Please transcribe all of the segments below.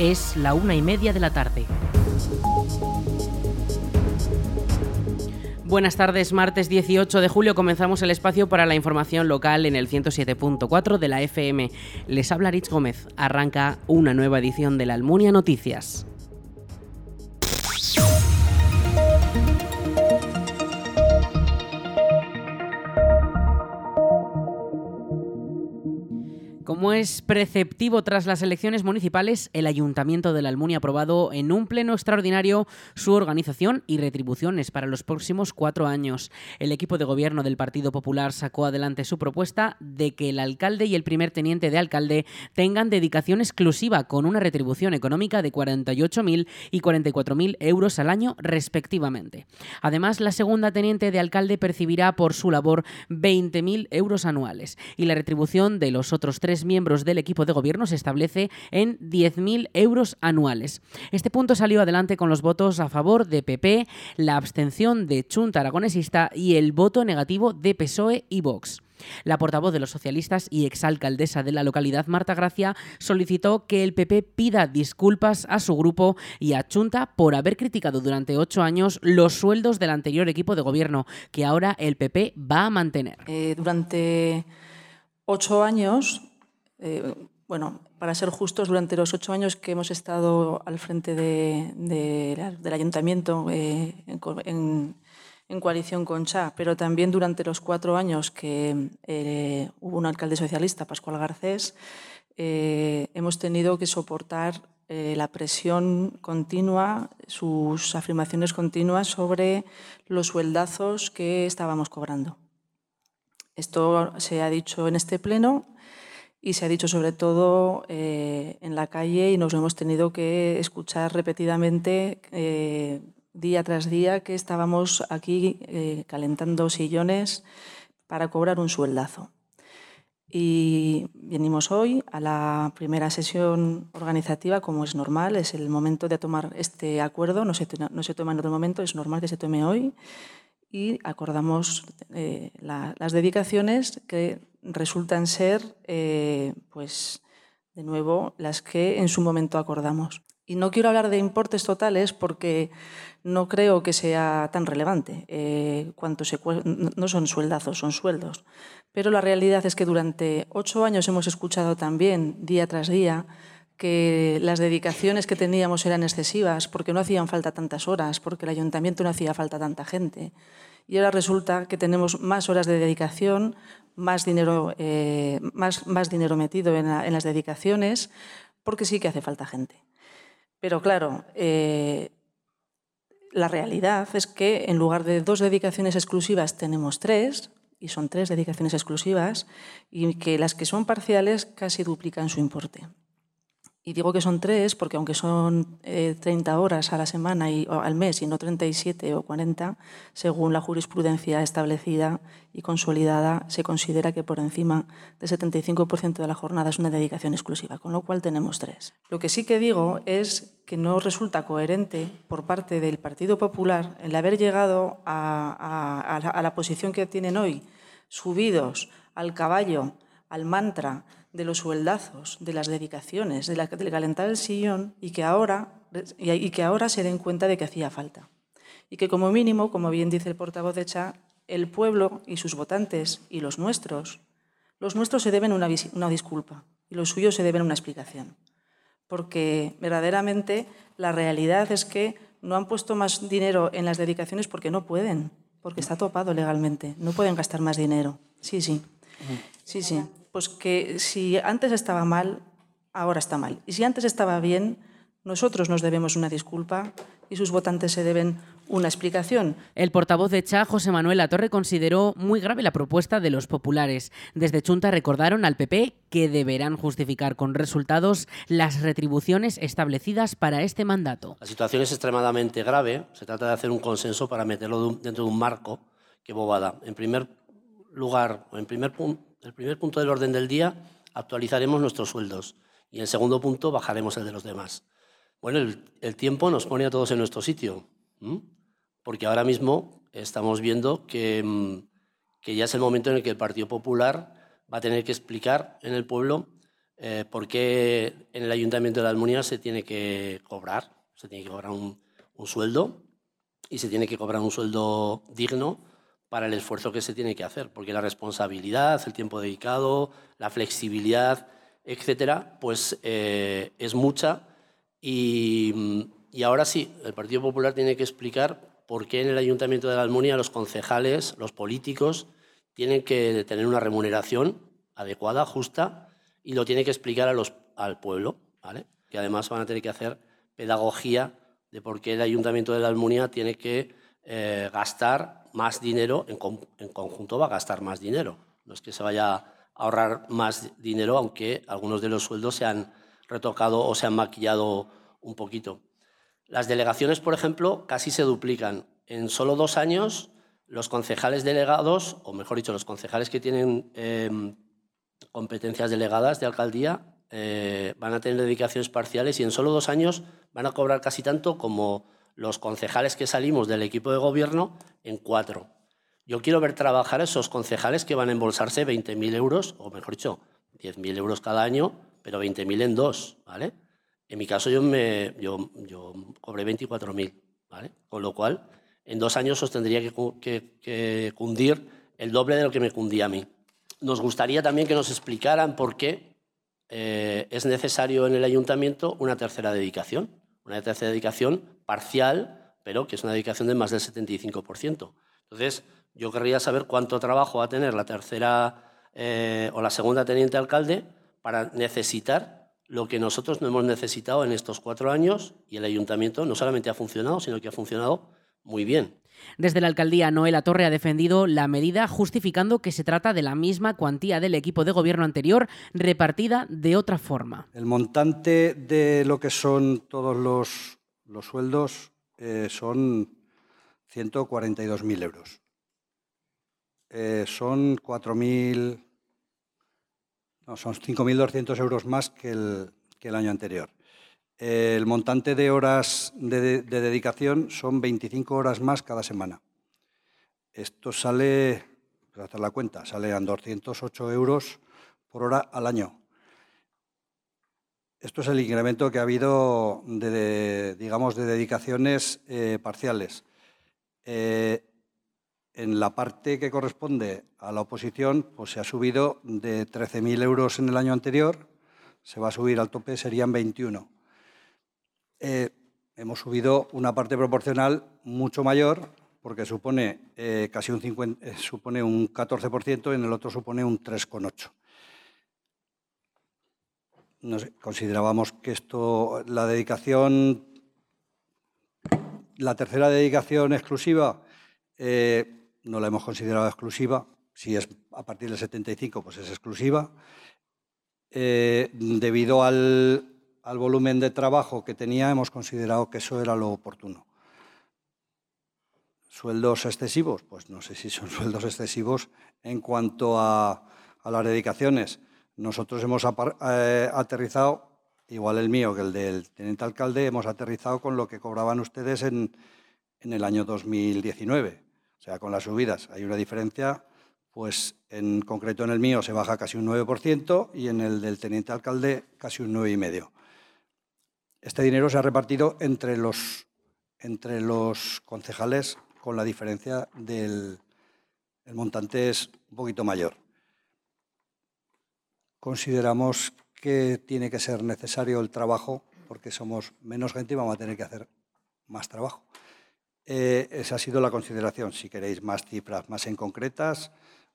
Es la una y media de la tarde. Buenas tardes, martes 18 de julio comenzamos el espacio para la información local en el 107.4 de la FM. Les habla Rich Gómez. Arranca una nueva edición de la Almunia Noticias. Como es preceptivo tras las elecciones municipales, el Ayuntamiento de la Almunia ha aprobado en un pleno extraordinario su organización y retribuciones para los próximos cuatro años. El equipo de gobierno del Partido Popular sacó adelante su propuesta de que el alcalde y el primer teniente de alcalde tengan dedicación exclusiva con una retribución económica de 48.000 y 44.000 euros al año respectivamente. Además, la segunda teniente de alcalde percibirá por su labor 20.000 euros anuales y la retribución de los otros tres miembros del equipo de gobierno se establece en 10.000 euros anuales. Este punto salió adelante con los votos a favor de PP, la abstención de Chunta Aragonesista y el voto negativo de PSOE y Vox. La portavoz de los socialistas y exalcaldesa de la localidad, Marta Gracia, solicitó que el PP pida disculpas a su grupo y a Chunta por haber criticado durante ocho años los sueldos del anterior equipo de gobierno, que ahora el PP va a mantener. Eh, durante ocho años eh, bueno, para ser justos, durante los ocho años que hemos estado al frente del ayuntamiento eh, en, coalición con CHA, pero también durante los cuatro años que eh, hubo un alcalde socialista, Pascual Garcés, hemos tenido que soportar la presión continua, sus afirmaciones continuas sobre los sueldazos que estábamos cobrando. Esto se ha dicho en este pleno y se ha dicho sobre todo eh, en la calle y nos hemos tenido que escuchar repetidamente eh, día tras día que estábamos aquí eh, calentando sillones para cobrar un sueldazo. Y venimos hoy a la primera sesión organizativa, como es normal, es el momento de tomar este acuerdo, no se, no se toma en otro momento, es normal que se tome hoy y acordamos las dedicaciones que resultan ser, eh, pues, de nuevo, las que en su momento acordamos. Y no quiero hablar de importes totales porque no creo que sea tan relevante. Eh, se, no son sueldazos, son sueldos. Pero la realidad es que durante ocho años hemos escuchado también, día tras día, que las dedicaciones que teníamos eran excesivas porque no hacían falta tantas horas, porque el ayuntamiento no hacía falta tanta gente. Y ahora resulta que tenemos más horas de dedicación, más dinero, eh, más, dinero metido en, las dedicaciones, porque sí que hace falta gente. Pero claro, eh, la realidad es que en lugar de dos dedicaciones exclusivas tenemos tres, y son tres dedicaciones exclusivas, y que las que son parciales casi duplican su importe. Y digo que son tres porque aunque son 30 eh, horas a la semana y, al mes y no 37 o 40, según la jurisprudencia establecida y consolidada, se considera que por encima del 75% de la jornada es una dedicación exclusiva, con lo cual tenemos tres. Lo que sí que digo es que no resulta coherente por parte del Partido Popular el haber llegado a la posición que tienen hoy, subidos al caballo, al mantra, de los sueldazos, de las dedicaciones, de la, del calentar el sillón y que, ahora, y que ahora se den cuenta de que hacía falta. Y que como mínimo, como bien dice el portavoz de CHA, el pueblo y sus votantes y los nuestros, los nuestros se deben una, una disculpa y los suyos se deben una explicación. Porque verdaderamente la realidad es que no han puesto más dinero en las dedicaciones porque no pueden, porque está topado legalmente. No pueden gastar más dinero. Sí, sí. Sí, sí pues que si antes estaba mal, ahora está mal. Y si antes estaba bien, nosotros nos debemos una disculpa y sus votantes se deben una explicación. El portavoz de CHA, José Manuel Latorre, consideró muy grave la propuesta de los populares. Desde Chunta recordaron al PP que deberán justificar con resultados las retribuciones establecidas para este mandato. La situación es extremadamente grave. Se trata de hacer un consenso para meterlo dentro de un marco. que bobada. En primer lugar, o en primer punto, el primer punto del orden del día, actualizaremos nuestros sueldos y el segundo punto bajaremos el de los demás. Bueno, el, tiempo nos pone a todos en nuestro sitio, porque ahora mismo estamos viendo que, mm, que, ya es el momento en el que el Partido Popular va a tener que explicar en el pueblo eh, por qué en el Ayuntamiento de la Almunia se tiene que cobrar, se tiene que cobrar un, un sueldo y se tiene que cobrar un sueldo digno para el esfuerzo que se tiene que hacer, porque la responsabilidad, el tiempo dedicado, la flexibilidad, etcétera, pues eh, es mucha y, y, ahora sí, el Partido Popular tiene que explicar por qué en el Ayuntamiento de la Almunia los concejales, los políticos, tienen que tener una remuneración adecuada, justa, y lo tiene que explicar a los, al pueblo, ¿vale? que además van a tener que hacer pedagogía de por qué el Ayuntamiento de la Almunia tiene que eh, gastar más dinero, en, conjunto va a gastar más dinero. No es que se vaya a ahorrar más dinero, aunque algunos de los sueldos se han retocado o se han maquillado un poquito. Las delegaciones, por ejemplo, casi se duplican. En solo dos años, los concejales delegados, o mejor dicho, los concejales que tienen eh, competencias delegadas de alcaldía, eh, van a tener dedicaciones parciales y en solo dos años van a cobrar casi tanto como los concejales que salimos del equipo de gobierno en cuatro. Yo quiero ver trabajar a esos concejales que van a embolsarse 20.000 euros, o mejor dicho, 10.000 euros cada año, pero 20.000 en dos, ¿vale? En mi caso yo, me, yo, yo cobré 24.000, ¿vale? Con lo cual, en dos años os tendría que, que, cundir el doble de lo que me cundía a mí. Nos gustaría también que nos explicaran por qué eh, es necesario en el ayuntamiento una tercera dedicación, una tercera dedicación parcial, pero que es una dedicación de más del 75%. Entonces, yo querría saber cuánto trabajo va a tener la tercera eh, o la segunda teniente alcalde para necesitar lo que nosotros no hemos necesitado en estos cuatro años y el ayuntamiento no solamente ha funcionado, sino que ha funcionado muy bien. Desde la alcaldía, Noela Torre ha defendido la medida justificando que se trata de la misma cuantía del equipo de gobierno anterior repartida de otra forma. El montante de lo que son todos los, los sueldos eh, son 142.000 euros. Eh, son 4.000, no, son 5.200 euros más que el, que el año anterior. El montante de horas de, de, dedicación son 25 horas más cada semana. Esto sale, para hacer la cuenta, sale a 208 euros por hora al año. Esto es el incremento que ha habido de, de digamos, de dedicaciones eh, parciales. Eh, en la parte que corresponde a la oposición, pues se ha subido de 13.000 euros en el año anterior, se va a subir al tope, serían 21 eh, hemos subido una parte proporcional mucho mayor, porque supone eh, casi un, 50, eh, supone un 14% y en el otro supone un 3,8%. No considerábamos que esto, la dedicación, la tercera dedicación exclusiva, no la hemos considerado exclusiva. Si es a partir del 75, pues es exclusiva. Debido al, al volumen de trabajo que tenía, hemos considerado que eso era lo oportuno. ¿Sueldos excesivos? Pues no sé si son sueldos excesivos en cuanto a, a las dedicaciones. Nosotros hemos eh, aterrizado, igual el mío que el del teniente alcalde, hemos aterrizado con lo que cobraban ustedes en, en el año 2019. O sea, con las subidas hay una diferencia, pues en concreto en el mío se baja casi un 9% y en el del teniente alcalde casi un 9,5%. Este dinero se ha repartido entre los, entre los concejales con la diferencia del el montante es un poquito mayor. Consideramos que tiene que ser necesario el trabajo porque somos menos gente y vamos a tener que hacer más trabajo. Eh, esa ha sido la consideración. Si queréis más cifras más en concretas,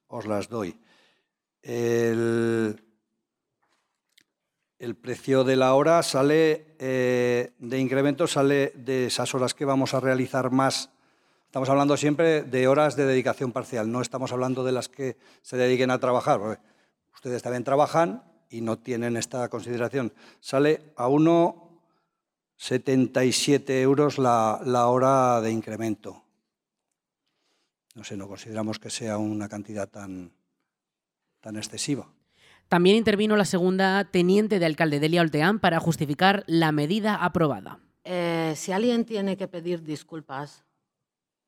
os las doy. El, el precio de la hora sale eh, de incremento, sale de esas horas que vamos a realizar más. Estamos hablando siempre de horas de dedicación parcial, no estamos hablando de las que se dediquen a trabajar. Ustedes también trabajan y no tienen esta consideración. Sale a 1,77 euros la, la hora de incremento. No sé, no consideramos que sea una cantidad tan, tan excesiva. También intervino la segunda teniente de alcalde Delia Olteán para justificar la medida aprobada. Eh, si alguien tiene que pedir disculpas,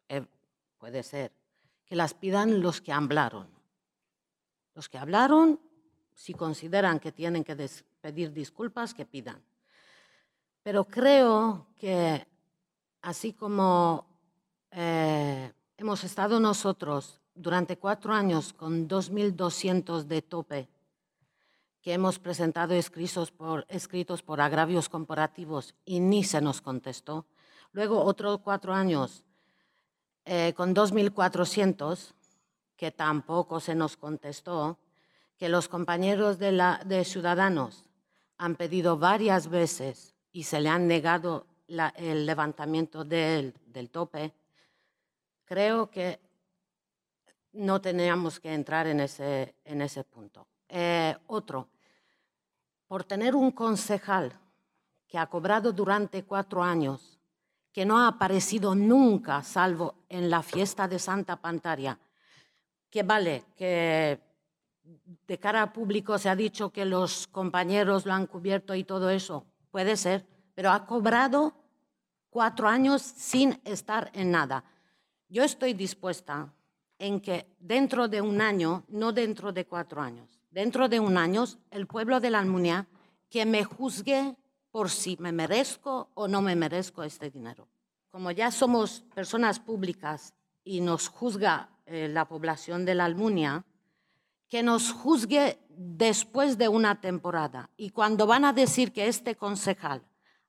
eh, puede ser que las pidan los que hablaron. Los que hablaron, si consideran que tienen que pedir disculpas, que pidan. Pero creo que así como eh, hemos estado nosotros durante cuatro años con 2.200 de tope que hemos presentado escritos por, escritos por agravios comparativos y ni se nos contestó. Luego otros cuatro años eh, con 2.400 que tampoco se nos contestó, que los compañeros de, Ciudadanos han pedido varias veces y se le han negado el levantamiento del, del tope, creo que no teníamos que entrar en ese, en ese punto. Eh, otro, por tener un concejal que ha cobrado durante cuatro años, que no ha aparecido nunca, salvo en la fiesta de Santa Pantaria, que vale, que de cara al público se ha dicho que los compañeros lo han cubierto y todo eso, puede ser, pero ha cobrado cuatro años sin estar en nada. Yo estoy dispuesta en que dentro de un año, no dentro de cuatro años, dentro de un año, el pueblo de la Almunia que me juzgue por si me merezco o no me merezco este dinero. Como ya somos personas públicas y nos juzga eh, la población de la Almunia, que nos juzgue después de una temporada. Y cuando van a decir que este concejal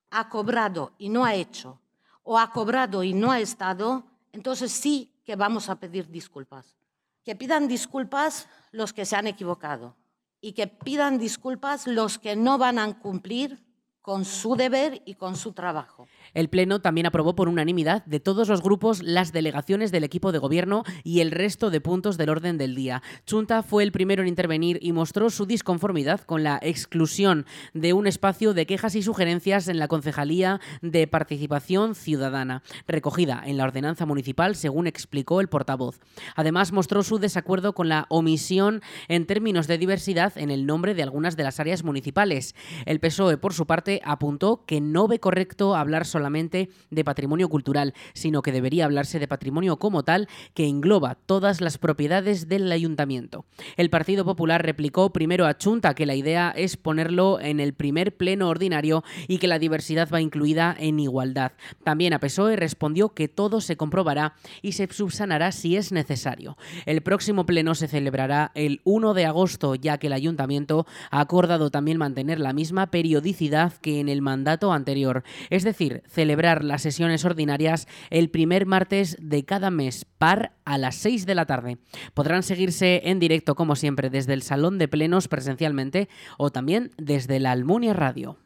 ha cobrado y no ha hecho, o ha cobrado y no ha estado, entonces sí que vamos a pedir disculpas. Que pidan disculpas los que se han equivocado y que pidan disculpas los que no van a cumplir con su deber y con su trabajo. El Pleno también aprobó por unanimidad de todos los grupos las delegaciones del equipo de gobierno y el resto de puntos del orden del día. Chunta fue el primero en intervenir y mostró su disconformidad con la exclusión de un espacio de quejas y sugerencias en la Concejalía de Participación Ciudadana, recogida en la ordenanza municipal, según explicó el portavoz. Además, mostró su desacuerdo con la omisión en términos de diversidad en el nombre de algunas de las áreas municipales. El PSOE, por su parte, apuntó que no ve correcto hablar sobre solamente de patrimonio cultural, sino que debería hablarse de patrimonio como tal que engloba todas las propiedades del ayuntamiento. El Partido Popular replicó primero a Chunta que la idea es ponerlo en el primer pleno ordinario y que la diversidad va incluida en igualdad. También a PSOE respondió que todo se comprobará y se subsanará si es necesario. El próximo pleno se celebrará el 1 de agosto, ya que el ayuntamiento ha acordado también mantener la misma periodicidad que en el mandato anterior, es decir, celebrar las sesiones ordinarias el primer martes de cada mes, par a las 6 de la tarde. Podrán seguirse en directo, como siempre, desde el Salón de Plenos presencialmente o también desde la Almunia Radio.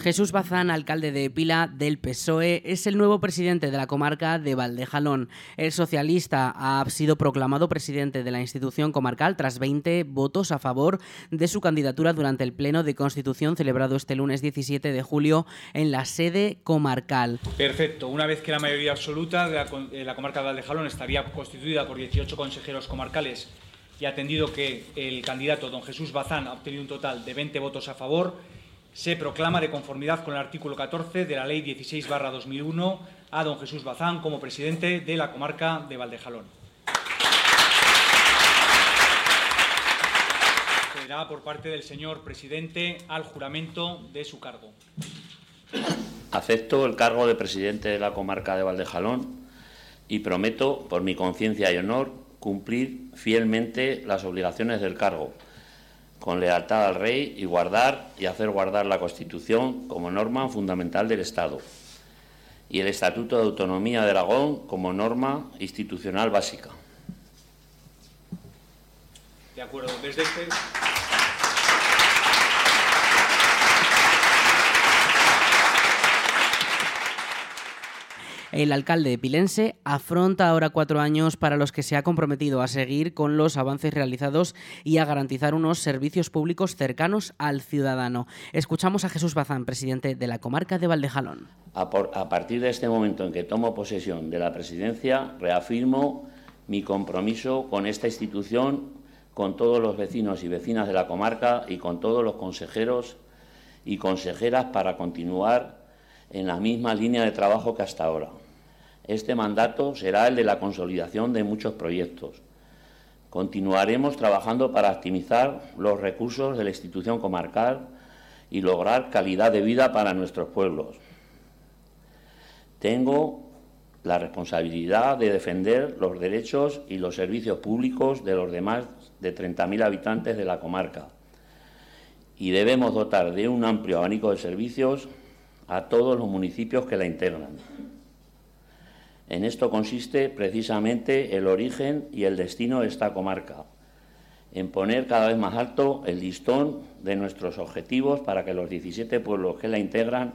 Jesús Bazán, alcalde de Pila del PSOE, es el nuevo presidente de la comarca de Valdejalón. El socialista ha sido proclamado presidente de la institución comarcal tras 20 votos a favor de su candidatura durante el Pleno de Constitución celebrado este lunes 17 de julio en la sede comarcal. Perfecto. Una vez que la mayoría absoluta de la, comarca de Valdejalón estaría constituida por 18 consejeros comarcales y atendido que el candidato don Jesús Bazán ha obtenido un total de 20 votos a favor, se proclama de conformidad con el artículo 14 de la Ley 16-2001 a don Jesús Bazán como presidente de la comarca de Valdejalón. Será por parte del señor presidente al juramento de su cargo. Acepto el cargo de presidente de la comarca de Valdejalón y prometo, por mi conciencia y honor, cumplir fielmente las obligaciones del cargo con lealtad al rey y guardar y hacer guardar la Constitución como norma fundamental del Estado y el Estatuto de Autonomía de Aragón como norma institucional básica. De acuerdo, desde este El alcalde pilense afronta ahora cuatro años para los que se ha comprometido a seguir con los avances realizados y a garantizar unos servicios públicos cercanos al ciudadano. Escuchamos a Jesús Bazán, presidente de la comarca de Valdejalón. A, a partir de este momento en que tomo posesión de la presidencia, reafirmo mi compromiso con esta institución, con todos los vecinos y vecinas de la comarca y con todos los consejeros y consejeras para continuar en la misma línea de trabajo que hasta ahora Este mandato será el de la consolidación de muchos proyectos. Continuaremos trabajando para optimizar los recursos de la institución comarcal y lograr calidad de vida para nuestros pueblos. Tengo la responsabilidad de defender los derechos y los servicios públicos de los demás de 30.000 habitantes de la comarca y debemos dotar de un amplio abanico de servicios a todos los municipios que la integran. En esto consiste precisamente el origen y el destino de esta comarca, en poner cada vez más alto el listón de nuestros objetivos para que los 17 pueblos que la integran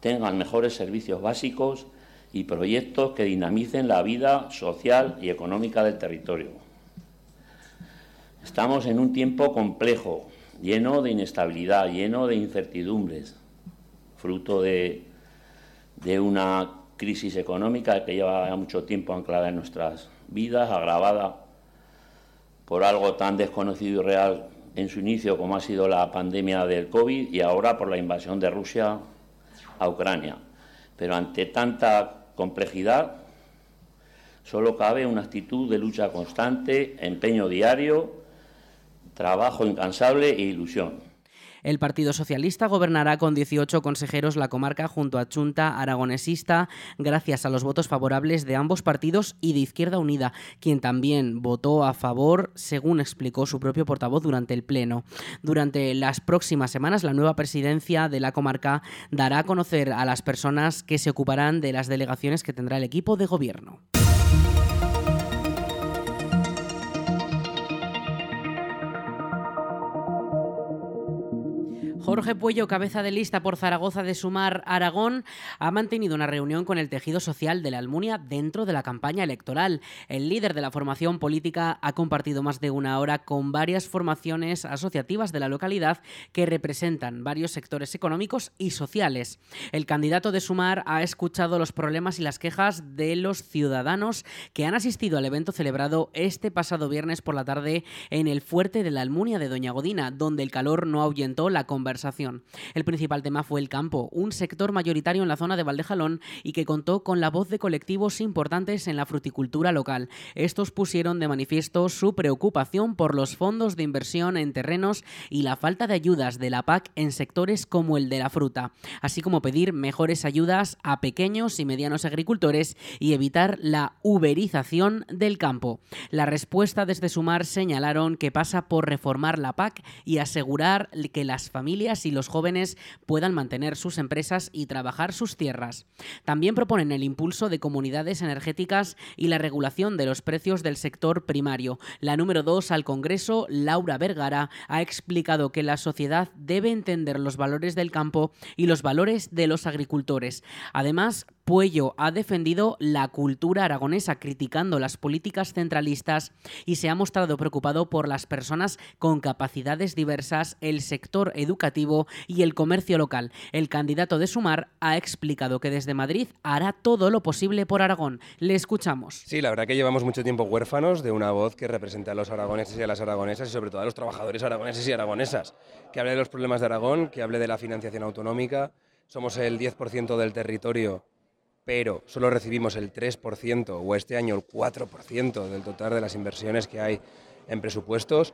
tengan mejores servicios básicos y proyectos que dinamicen la vida social y económica del territorio. Estamos en un tiempo complejo, lleno de inestabilidad, lleno de incertidumbres, fruto de, una crisis económica que lleva mucho tiempo anclada en nuestras vidas, agravada por algo tan desconocido y real en su inicio como ha sido la pandemia del COVID y ahora por la invasión de Rusia a Ucrania. Pero ante tanta complejidad, solo cabe una actitud de lucha constante, empeño diario, trabajo incansable e ilusión. El Partido Socialista gobernará con 18 consejeros la comarca junto a Chunta Aragonesista, gracias a los votos favorables de ambos partidos y de Izquierda Unida, quien también votó a favor, según explicó su propio portavoz durante el Pleno. Durante las próximas semanas, la nueva presidencia de la comarca dará a conocer a las personas que se ocuparán de las delegaciones que tendrá el equipo de gobierno. Jorge Puello, cabeza de lista por Zaragoza de Sumar Aragón, ha mantenido una reunión con el tejido social de la Almunia dentro de la campaña electoral. El líder de la formación política ha compartido más de una hora con varias formaciones asociativas de la localidad que representan varios sectores económicos y sociales. El candidato de Sumar ha escuchado los problemas y las quejas de los ciudadanos que han asistido al evento celebrado este pasado viernes por la tarde en el fuerte de la Almunia de Doña Godina, donde el calor no ahuyentó la conversación el principal tema fue el campo, un sector mayoritario en la zona de Valdejalón y que contó con la voz de colectivos importantes en la fruticultura local. Estos pusieron de manifiesto su preocupación por los fondos de inversión en terrenos y la falta de ayudas de la PAC en sectores como el de la fruta, así como pedir mejores ayudas a pequeños y medianos agricultores y evitar la uberización del campo. La respuesta desde Sumar señalaron que pasa por reformar la PAC y asegurar que las familias y los jóvenes puedan mantener sus empresas y trabajar sus tierras. También proponen el impulso de comunidades energéticas y la regulación de los precios del sector primario. La número dos al Congreso, Laura Vergara, ha explicado que la sociedad debe entender los valores del campo y los valores de los agricultores. Además, Puello ha defendido la cultura aragonesa criticando las políticas centralistas y se ha mostrado preocupado por las personas con capacidades diversas, el sector educativo y el comercio local. El candidato de Sumar ha explicado que desde Madrid hará todo lo posible por Aragón. Le escuchamos. Sí, la verdad que llevamos mucho tiempo huérfanos de una voz que represente a los aragoneses y a las aragonesas y sobre todo a los trabajadores aragoneses y aragonesas, que hable de los problemas de Aragón, que hable de la financiación autonómica. Somos el 10% del territorio pero solo recibimos el 3% o este año el 4% del total de las inversiones que hay en presupuestos.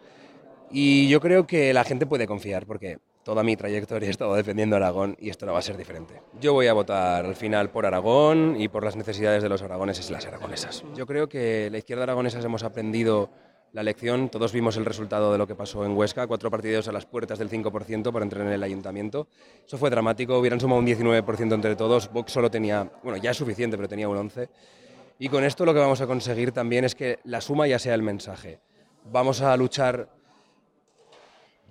Y yo creo que la gente puede confiar porque toda mi trayectoria he estado defendiendo Aragón y esto no va a ser diferente. Yo voy a votar al final por Aragón y por las necesidades de los aragoneses y las aragonesas. Yo creo que la izquierda aragonesa hemos aprendido la elección, todos vimos el resultado de lo que pasó en Huesca, cuatro partidos a las puertas del 5% para entrar en el ayuntamiento. Eso fue dramático, hubieran sumado un 19% entre todos, Vox solo tenía, bueno, ya es suficiente, pero tenía un 11%. Y con esto lo que vamos a conseguir también es que la suma ya sea el mensaje. Vamos a luchar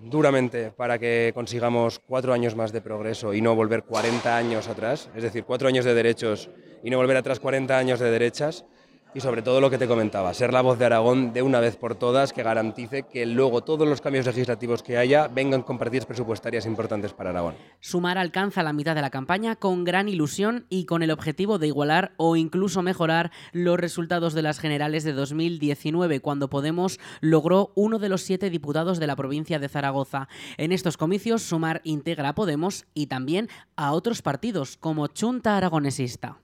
duramente para que consigamos cuatro años más de progreso y no volver 40 años atrás, es decir, cuatro años de derechos y no volver atrás 40 años de derechas y sobre todo lo que te comentaba, ser la voz de Aragón de una vez por todas que garantice que luego todos los cambios legislativos que haya vengan con partidas presupuestarias importantes para Aragón. Sumar alcanza la mitad de la campaña con gran ilusión y con el objetivo de igualar o incluso mejorar los resultados de las generales de 2019, cuando Podemos logró uno de los siete diputados de la provincia de Zaragoza. En estos comicios, Sumar integra a Podemos y también a otros partidos como Chunta Aragonesista.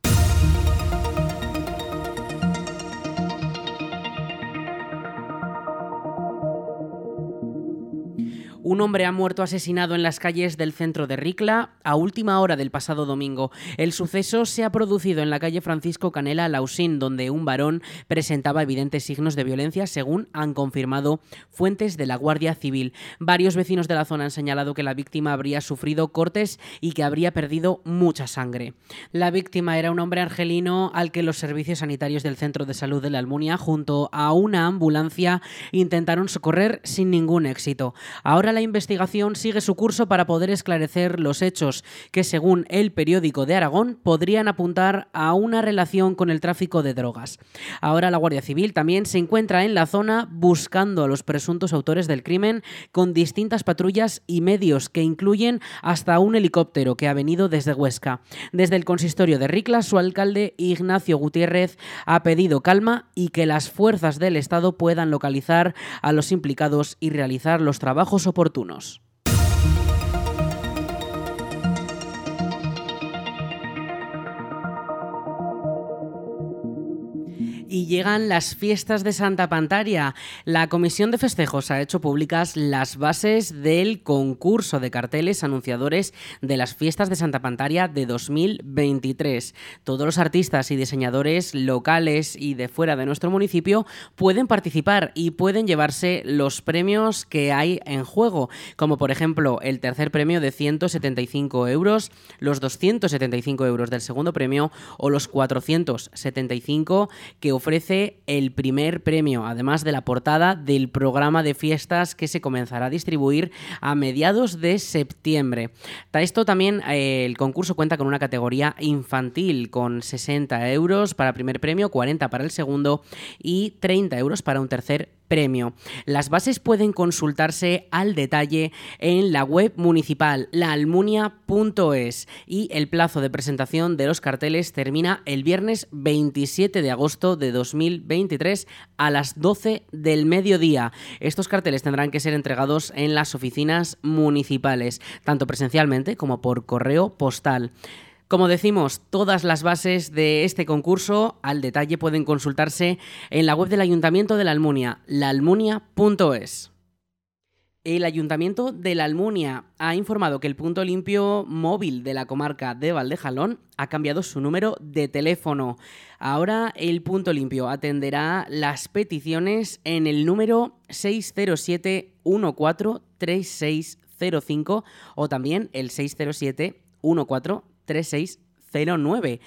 Un hombre ha muerto asesinado en las calles del centro de Ricla a última hora del pasado domingo. El suceso se ha producido en la calle Francisco Canela Lausín, donde un varón presentaba evidentes signos de violencia, según han confirmado fuentes de la Guardia Civil. Varios vecinos de la zona han señalado que la víctima habría sufrido cortes y que habría perdido mucha sangre. La víctima era un hombre argelino al que los servicios sanitarios del centro de salud de la Almunia, junto a una ambulancia, intentaron socorrer sin ningún éxito. Ahora la investigación sigue su curso para poder esclarecer los hechos que, según el periódico de Aragón, podrían apuntar a una relación con el tráfico de drogas. Ahora la Guardia Civil también se encuentra en la zona buscando a los presuntos autores del crimen con distintas patrullas y medios que incluyen hasta un helicóptero que ha venido desde Huesca. Desde el consistorio de Ricla, su alcalde Ignacio Gutiérrez ha pedido calma y que las fuerzas del Estado puedan localizar a los implicados y realizar los trabajos oportunos oportunos. Y llegan las fiestas de Santa Pantaria. La Comisión de Festejos ha hecho públicas las bases del concurso de carteles anunciadores de las fiestas de Santa Pantaria de 2023. Todos los artistas y diseñadores locales y de fuera de nuestro municipio pueden participar y pueden llevarse los premios que hay en juego, como por ejemplo el tercer premio de 175 euros, los 275 euros del segundo premio o los 475 que ofrece el primer premio, además de la portada del programa de fiestas que se comenzará a distribuir a mediados de septiembre. Esto también eh, el concurso cuenta con una categoría infantil con 60 euros para primer premio, 40 para el segundo y 30 euros para un tercer premio. Las bases pueden consultarse al detalle en la web municipal laalmunia.es y el plazo de presentación de los carteles termina el viernes 27 de agosto de 2023 a las 12 del mediodía. Estos carteles tendrán que ser entregados en las oficinas municipales, tanto presencialmente como por correo postal. Como decimos, todas las bases de este concurso al detalle pueden consultarse en la web del Ayuntamiento de la Almunia, laalmunia.es. El Ayuntamiento de la Almunia ha informado que el punto limpio móvil de la comarca de Valdejalón ha cambiado su número de teléfono. Ahora el punto limpio atenderá las peticiones en el número 607 143605 o también el 607 14 3609.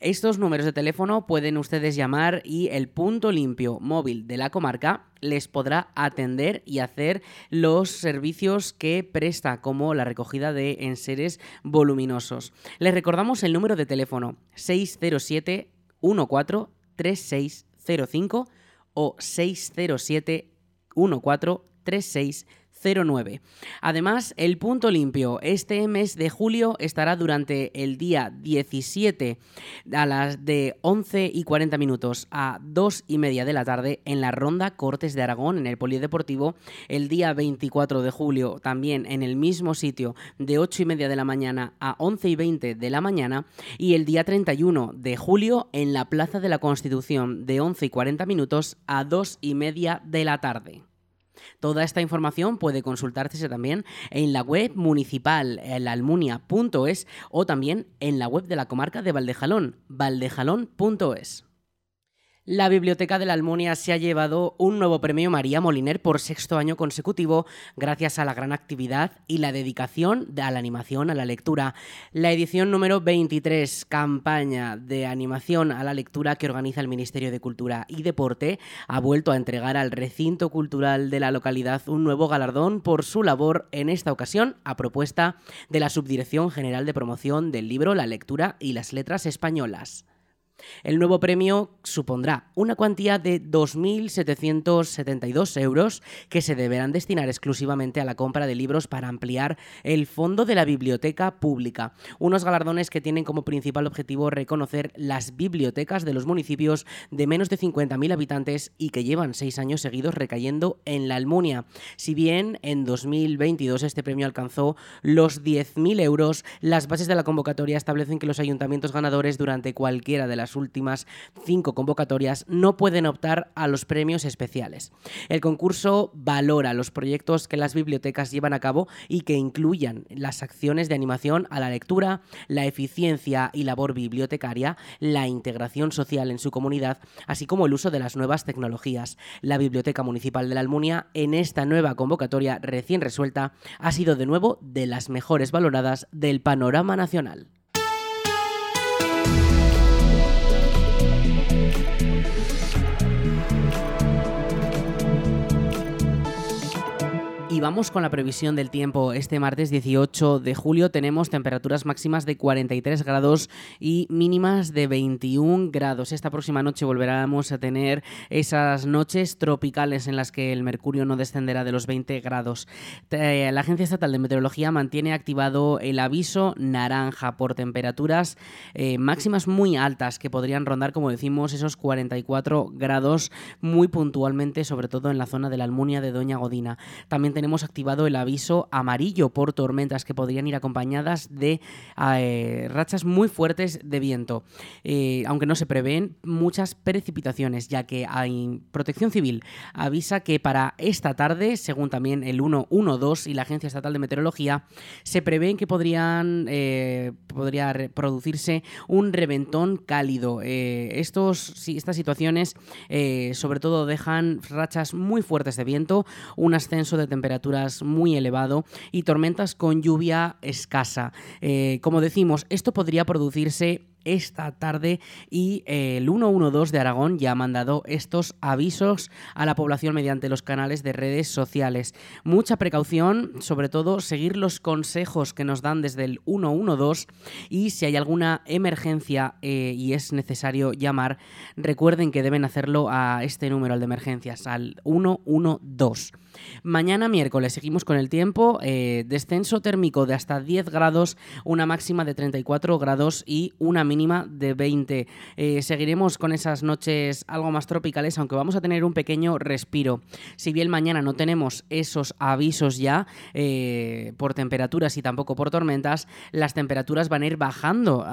Estos números de teléfono pueden ustedes llamar y el punto limpio móvil de la comarca les podrá atender y hacer los servicios que presta, como la recogida de enseres voluminosos. Les recordamos el número de teléfono 607 14 3605 o 607 14 3605 09. Además, el punto limpio este mes de julio estará durante el día 17 a las de 11 y 40 minutos a 2 y media de la tarde en la Ronda Cortes de Aragón en el Polideportivo. El día 24 de julio también en el mismo sitio de 8 y media de la mañana a 11 y 20 de la mañana. Y el día 31 de julio en la Plaza de la Constitución de 11 y 40 minutos a 2 y media de la tarde. Toda esta información puede consultarse también en la web municipal, almunia.es o también en la web de la comarca de Valdejalón, valdejalón.es. La Biblioteca de la Almunia se ha llevado un nuevo premio María Moliner por sexto año consecutivo gracias a la gran actividad y la dedicación a la animación a la lectura. La edición número 23, campaña de animación a la lectura que organiza el Ministerio de Cultura y Deporte, ha vuelto a entregar al recinto cultural de la localidad un nuevo galardón por su labor en esta ocasión a propuesta de la Subdirección General de Promoción del Libro, la Lectura y las Letras Españolas. El nuevo premio supondrá una cuantía de 2.772 euros que se deberán destinar exclusivamente a la compra de libros para ampliar el fondo de la biblioteca pública. Unos galardones que tienen como principal objetivo reconocer las bibliotecas de los municipios de menos de 50.000 habitantes y que llevan seis años seguidos recayendo en la Almunia. Si bien en 2022 este premio alcanzó los 10.000 euros, las bases de la convocatoria establecen que los ayuntamientos ganadores durante cualquiera de las últimas cinco convocatorias no pueden optar a los premios especiales. El concurso valora los proyectos que las bibliotecas llevan a cabo y que incluyan las acciones de animación a la lectura, la eficiencia y labor bibliotecaria, la integración social en su comunidad, así como el uso de las nuevas tecnologías. La Biblioteca Municipal de la Almunia, en esta nueva convocatoria recién resuelta, ha sido de nuevo de las mejores valoradas del panorama nacional. Vamos con la previsión del tiempo. Este martes 18 de julio tenemos temperaturas máximas de 43 grados y mínimas de 21 grados. Esta próxima noche volveremos a tener esas noches tropicales en las que el mercurio no descenderá de los 20 grados. Eh, la Agencia Estatal de Meteorología mantiene activado el aviso naranja por temperaturas eh, máximas muy altas que podrían rondar, como decimos, esos 44 grados muy puntualmente, sobre todo en la zona de la Almunia de Doña Godina. También tenemos hemos activado el aviso amarillo por tormentas que podrían ir acompañadas de eh, rachas muy fuertes de viento, eh, aunque no se prevén muchas precipitaciones, ya que hay Protección Civil avisa que para esta tarde, según también el 112 y la Agencia Estatal de Meteorología, se prevén que podrían eh, podría producirse un reventón cálido. estos, estas situaciones sobre todo dejan rachas muy fuertes de viento, un ascenso de temperatura muy elevado y tormentas con lluvia escasa. Eh, como decimos, esto podría producirse esta tarde y eh, el 112 de Aragón ya ha mandado estos avisos a la población mediante los canales de redes sociales. Mucha precaución, sobre todo seguir los consejos que nos dan desde el 112 y si hay alguna emergencia eh, y es necesario llamar, recuerden que deben hacerlo a este número, al de emergencias, al 112. Mañana miércoles seguimos con el tiempo, eh, descenso térmico de hasta 10 grados, una máxima de 34 grados y una mínima de 20. Eh, seguiremos con esas noches algo más tropicales, aunque vamos a tener un pequeño respiro. Si bien mañana no tenemos esos avisos ya eh, por temperaturas y tampoco por tormentas, las temperaturas van a ir bajando.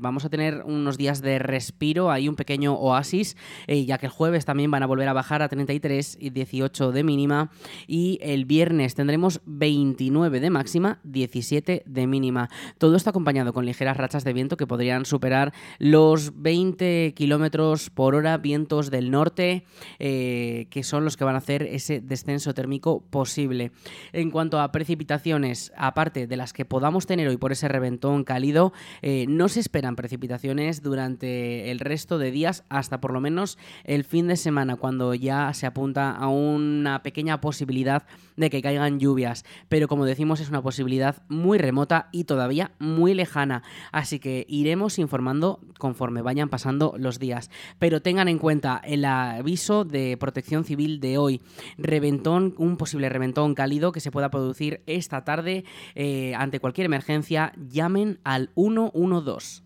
vamos a tener unos días de respiro, hay un pequeño oasis, ya que el jueves también van a volver a bajar a 33 y 18 de mínima. Y el viernes tendremos 29 de máxima, 17 de mínima. Todo esto acompañado con ligeras rachas de viento que podrían superar los 20 kilómetros por hora, vientos del norte, eh, que son los que van a hacer ese descenso térmico posible. En cuanto a precipitaciones, aparte de las que podamos tener hoy por ese reventón cálido, eh, no se esperan precipitaciones durante el resto de días, hasta por lo menos el fin de semana, cuando ya se apunta a una pequeña posibilidad de que caigan lluvias. Pero como decimos, es una posibilidad muy remota y todavía muy lejana. Así que iremos informando informando conforme vayan pasando los días. Pero tengan en cuenta el aviso de protección civil de hoy. Reventón, un posible reventón cálido que se pueda producir esta tarde eh, ante cualquier emergencia. Llamen al 112.